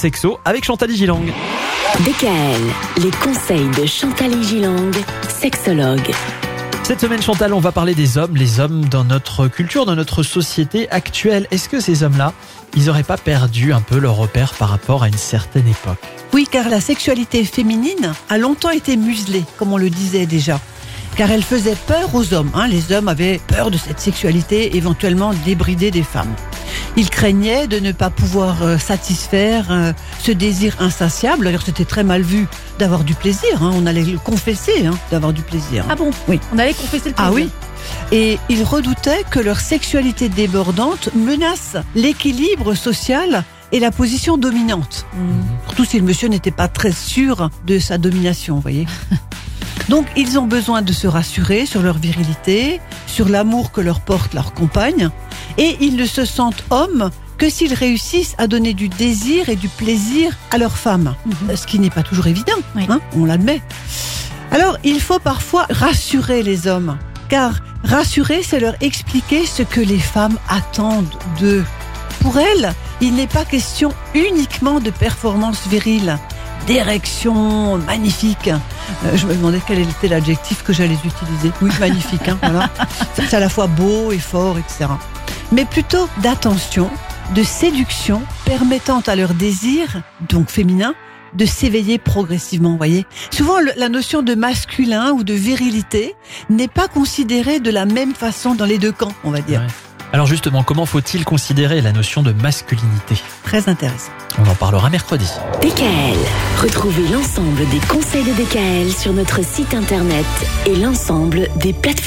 Sexo avec Chantal Gilang. DKL, les conseils de Chantal Gilang, sexologue. Cette semaine, Chantal, on va parler des hommes, les hommes dans notre culture, dans notre société actuelle. Est-ce que ces hommes-là, ils n'auraient pas perdu un peu leur repère par rapport à une certaine époque? Oui, car la sexualité féminine a longtemps été muselée, comme on le disait déjà. Car elle faisait peur aux hommes. hein. Les hommes avaient peur de cette sexualité éventuellement débridée des femmes. Ils craignaient de ne pas pouvoir euh, satisfaire euh, ce désir insatiable. D'ailleurs, c'était très mal vu d'avoir du plaisir. hein. On allait le confesser hein, d'avoir du plaisir. Ah bon? Oui. On allait confesser le Ah plaisir? oui Et ils redoutaient que leur sexualité débordante menace l'équilibre social et la position dominante. Surtout si le monsieur n'était pas très sûr de sa domination, vous voyez. Donc ils ont besoin de se rassurer sur leur virilité, sur l'amour que leur porte leur compagne, et ils ne se sentent hommes que s'ils réussissent à donner du désir et du plaisir à leur femme, Mhm. ce qui n'est pas toujours évident, Oui. hein, on l'admet. Alors il faut parfois rassurer les hommes, car rassurer, c'est leur expliquer ce que les femmes attendent d'eux. Pour elles, il n'est pas question uniquement de performance virile, d'érection magnifique. Euh, je me demandais quel était l'adjectif que j'allais utiliser. Oui, magnifique, hein, voilà. C'est à la fois beau et fort, etc. Mais plutôt d'attention, de séduction permettant à leur désir, donc féminin, de s'éveiller progressivement, vous voyez. Souvent, le- la notion de masculin ou de virilité n'est pas considérée de la même façon dans les deux camps, on va dire. Ouais. Alors justement, comment faut-il considérer la notion de masculinité? Très intéressant. On en parlera mercredi. DKL, retrouvez l'ensemble des conseils de DKL sur notre site internet et l'ensemble des plateformes.